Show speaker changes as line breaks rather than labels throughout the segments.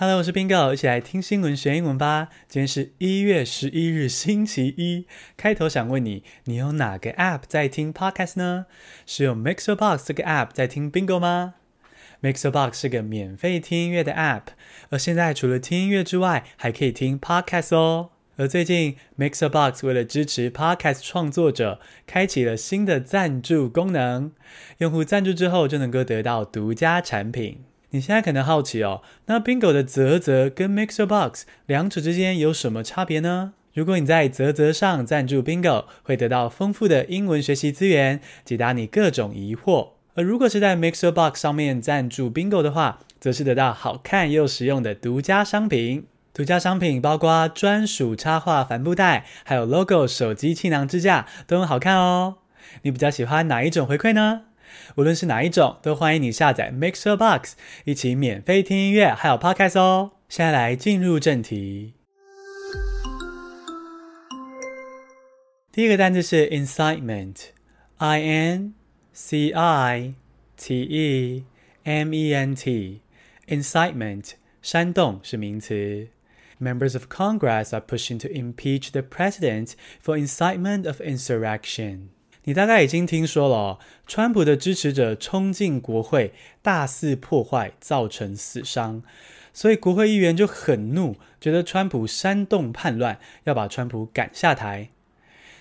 Hello，我是 Bingo，一起来听新闻学英文吧。今天是一月十一日，星期一。开头想问你，你用哪个 App 在听 Podcast 呢？是用 MixerBox 这个 App 在听 Bingo 吗？MixerBox 是个免费听音乐的 App，而现在除了听音乐之外，还可以听 Podcast 哦。而最近 MixerBox 为了支持 Podcast 创作者，开启了新的赞助功能，用户赞助之后就能够得到独家产品。你现在可能好奇哦，那 Bingo 的啧啧跟 MixerBox 两者之间有什么差别呢？如果你在啧啧上赞助 Bingo，会得到丰富的英文学习资源，解答你各种疑惑；而如果是在 MixerBox 上面赞助 Bingo 的话，则是得到好看又实用的独家商品。独家商品包括专属插画帆布袋，还有 Logo 手机气囊支架，都很好看哦。你比较喜欢哪一种回馈呢？无论是哪一种，都欢迎你下载 Mixer Box，一起免费听音乐，还有 Podcast 哦。现在来进入正题。第一个单词是 incitement，I N C I T E M E N T，incitement，煽动是名词。Members of Congress are pushing to impeach the president for incitement of insurrection. 你大概已经听说了，川普的支持者冲进国会，大肆破坏，造成死伤，所以国会议员就很怒，觉得川普煽动叛乱，要把川普赶下台。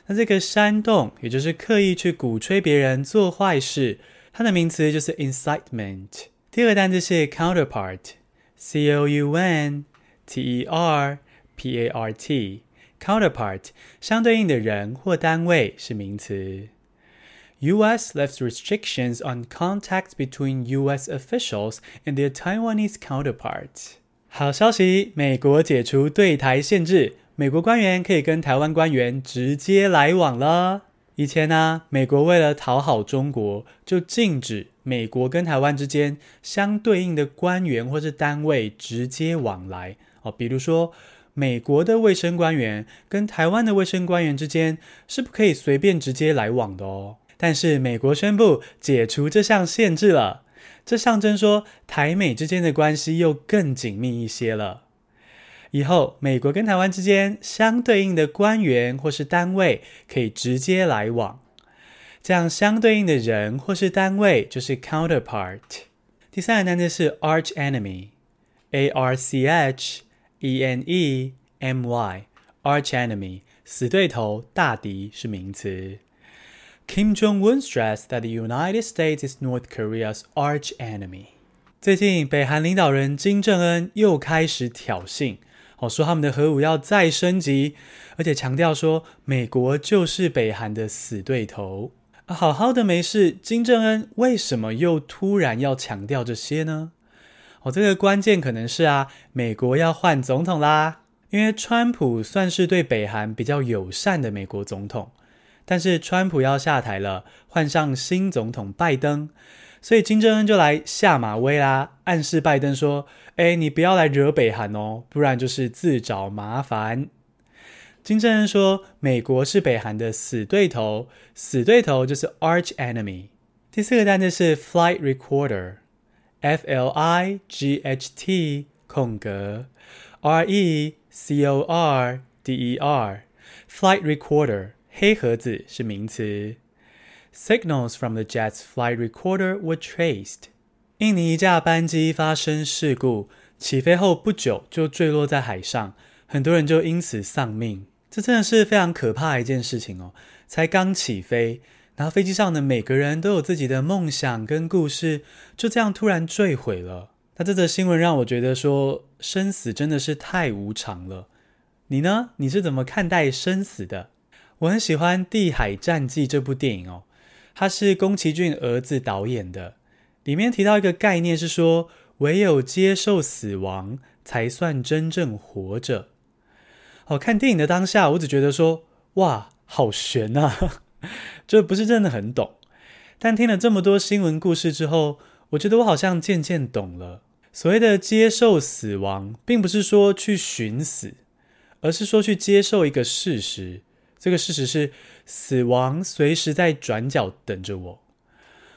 那这个煽动，也就是刻意去鼓吹别人做坏事，它的名词就是 incitement。第二个单词是 counterpart，c o u n t e r p a r t，counterpart，相对应的人或单位是名词。U.S. lifts restrictions on contact between U.S. officials and their Taiwanese counterparts. 好消息，美国解除对台限制，美国官员可以跟台湾官员直接来往了。以前呢、美国为了讨好中国，就禁止美国跟台湾之间相对应的官员或是单位直接往来。哦，比如说，美国的卫生官员跟台湾的卫生官员之间是不可以随便直接来往的哦。但是美国宣布解除这项限制了，这象征说台美之间的关系又更紧密一些了。以后美国跟台湾之间相对应的官员或是单位可以直接来往，这样相对应的人或是单位就是 counterpart。第三个单词是 arch enemy，A R C H E N E M Y，arch enemy，死对头、大敌是名词。Kim Jong-un stressed that the United States is North Korea's arch enemy。最近，北韩领导人金正恩又开始挑衅，哦，说他们的核武要再升级，而且强调说美国就是北韩的死对头。好好的没事，金正恩为什么又突然要强调这些呢？哦，这个关键可能是啊，美国要换总统啦，因为川普算是对北韩比较友善的美国总统。但是川普要下台了，换上新总统拜登，所以金正恩就来下马威啦，暗示拜登说：“哎，你不要来惹北韩哦，不然就是自找麻烦。”金正恩说：“美国是北韩的死对头，死对头就是 arch enemy。”第四个单词是 flight recorder，F L I G H T 空格 R E C O R D E R，flight recorder。黑盒子是名词。Signals from the jet's flight recorder were traced。印尼一架班机发生事故，起飞后不久就坠落在海上，很多人就因此丧命。这真的是非常可怕的一件事情哦！才刚起飞，然后飞机上的每个人都有自己的梦想跟故事，就这样突然坠毁了。那这则新闻让我觉得说，生死真的是太无常了。你呢？你是怎么看待生死的？我很喜欢《地海战记》这部电影哦，它是宫崎骏儿子导演的。里面提到一个概念是说，唯有接受死亡，才算真正活着。哦，看电影的当下，我只觉得说，哇，好玄啊，这不是真的很懂。但听了这么多新闻故事之后，我觉得我好像渐渐懂了。所谓的接受死亡，并不是说去寻死，而是说去接受一个事实。这个事实是，死亡随时在转角等着我，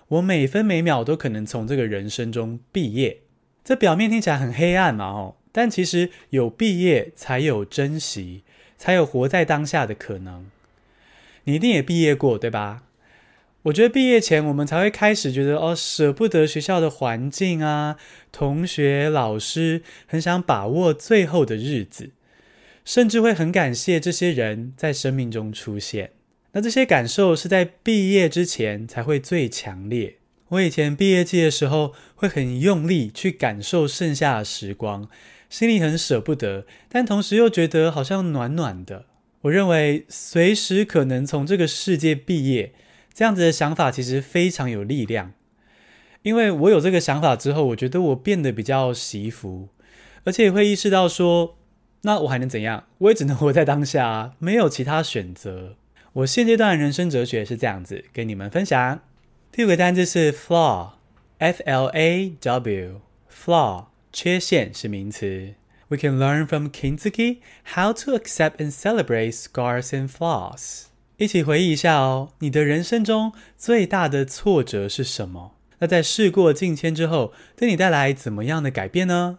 我每分每秒都可能从这个人生中毕业。这表面听起来很黑暗嘛，哦，但其实有毕业才有珍惜，才有活在当下的可能。你一定也毕业过，对吧？我觉得毕业前我们才会开始觉得哦，舍不得学校的环境啊，同学、老师，很想把握最后的日子，甚至会很感谢这些人在生命中出现。那这些感受是在毕业之前才会最强烈。我以前毕业季的时候，会很用力去感受剩下的时光，心里很舍不得，但同时又觉得好像暖暖的。我认为随时可能从这个世界毕业，这样子的想法其实非常有力量。因为我有这个想法之后，我觉得我变得比较惜福，而且也会意识到说，那我还能怎样？我也只能活在当下啊，没有其他选择。我现阶段人生哲学是这样子，跟你们分享。第五个单字是 flaw，f l a w，flaw，缺陷是名词。We can learn from Kinsugi how to accept and celebrate scars and flaws。一起回忆一下哦，你的人生中最大的挫折是什么？那在事过境迁之后，对你带来怎么样的改变呢？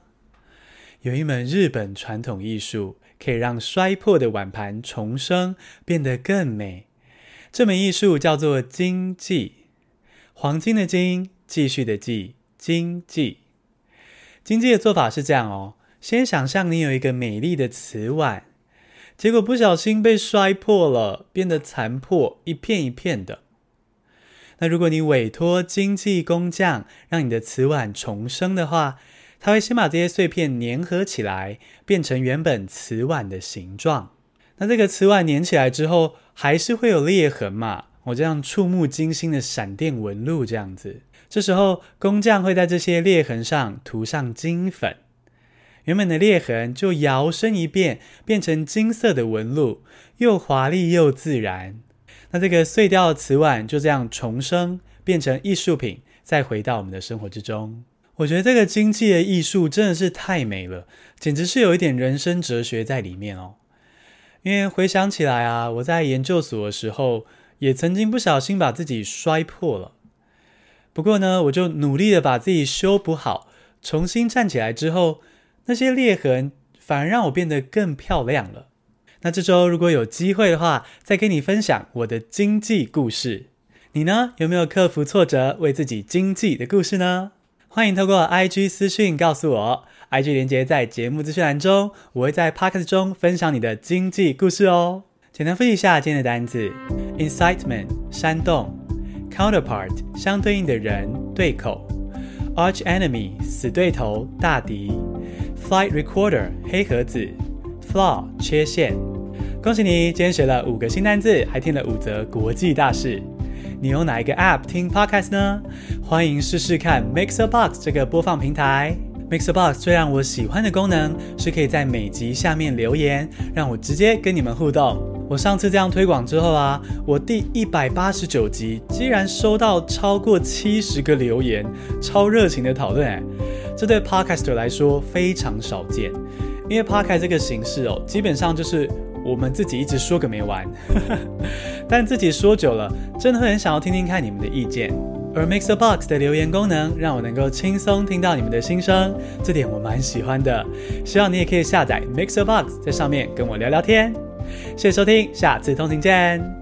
有一门日本传统艺术。可以让摔破的碗盘重生，变得更美。这门艺术叫做金继，黄金的金，继续的继，金继。金继的做法是这样哦：先想象你有一个美丽的瓷碗，结果不小心被摔破了，变得残破，一片一片的。那如果你委托金继工匠让你的瓷碗重生的话，他会先把这些碎片粘合起来，变成原本瓷碗的形状。那这个瓷碗粘起来之后，还是会有裂痕嘛？我这样触目惊心的闪电纹路这样子。这时候工匠会在这些裂痕上涂上金粉，原本的裂痕就摇身一变，变成金色的纹路，又华丽又自然。那这个碎掉的瓷碗就这样重生，变成艺术品，再回到我们的生活之中。我觉得这个经济的艺术真的是太美了，简直是有一点人生哲学在里面哦。因为回想起来啊，我在研究所的时候也曾经不小心把自己摔破了。不过呢，我就努力的把自己修补好，重新站起来之后，那些裂痕反而让我变得更漂亮了。那这周如果有机会的话，再跟你分享我的经济故事。你呢，有没有克服挫折为自己经济的故事呢？欢迎透过 IG 私讯告诉我，IG 连结在节目资讯栏中，我会在 Podcast 中分享你的经济故事哦。简单复习一下今天的单字：incitement 煽动，counterpart 相对应的人对口，arch enemy 死对头大敌，flight recorder 黑盒子，flaw 缺陷。恭喜你，今天学了五个新单字，还听了五则国际大事。你用哪一个 App 听 Podcast 呢？欢迎试试看 MixerBox 这个播放平台。MixerBox 最让我喜欢的功能是可以在每集下面留言，让我直接跟你们互动。我上次这样推广之后啊，我第一百八十九集竟然收到超过七十个留言，超热情的讨论哎，这对 Podcaster 来说非常少见，因为 Podcast 这个形式哦，基本上就是。我们自己一直说个没完，但自己说久了，真的会很想要听听看你们的意见。而 MixerBox 的留言功能让我能够轻松听到你们的心声，这点我蛮喜欢的。希望你也可以下载 MixerBox，在上面跟我聊聊天。谢谢收听，下次通勤见。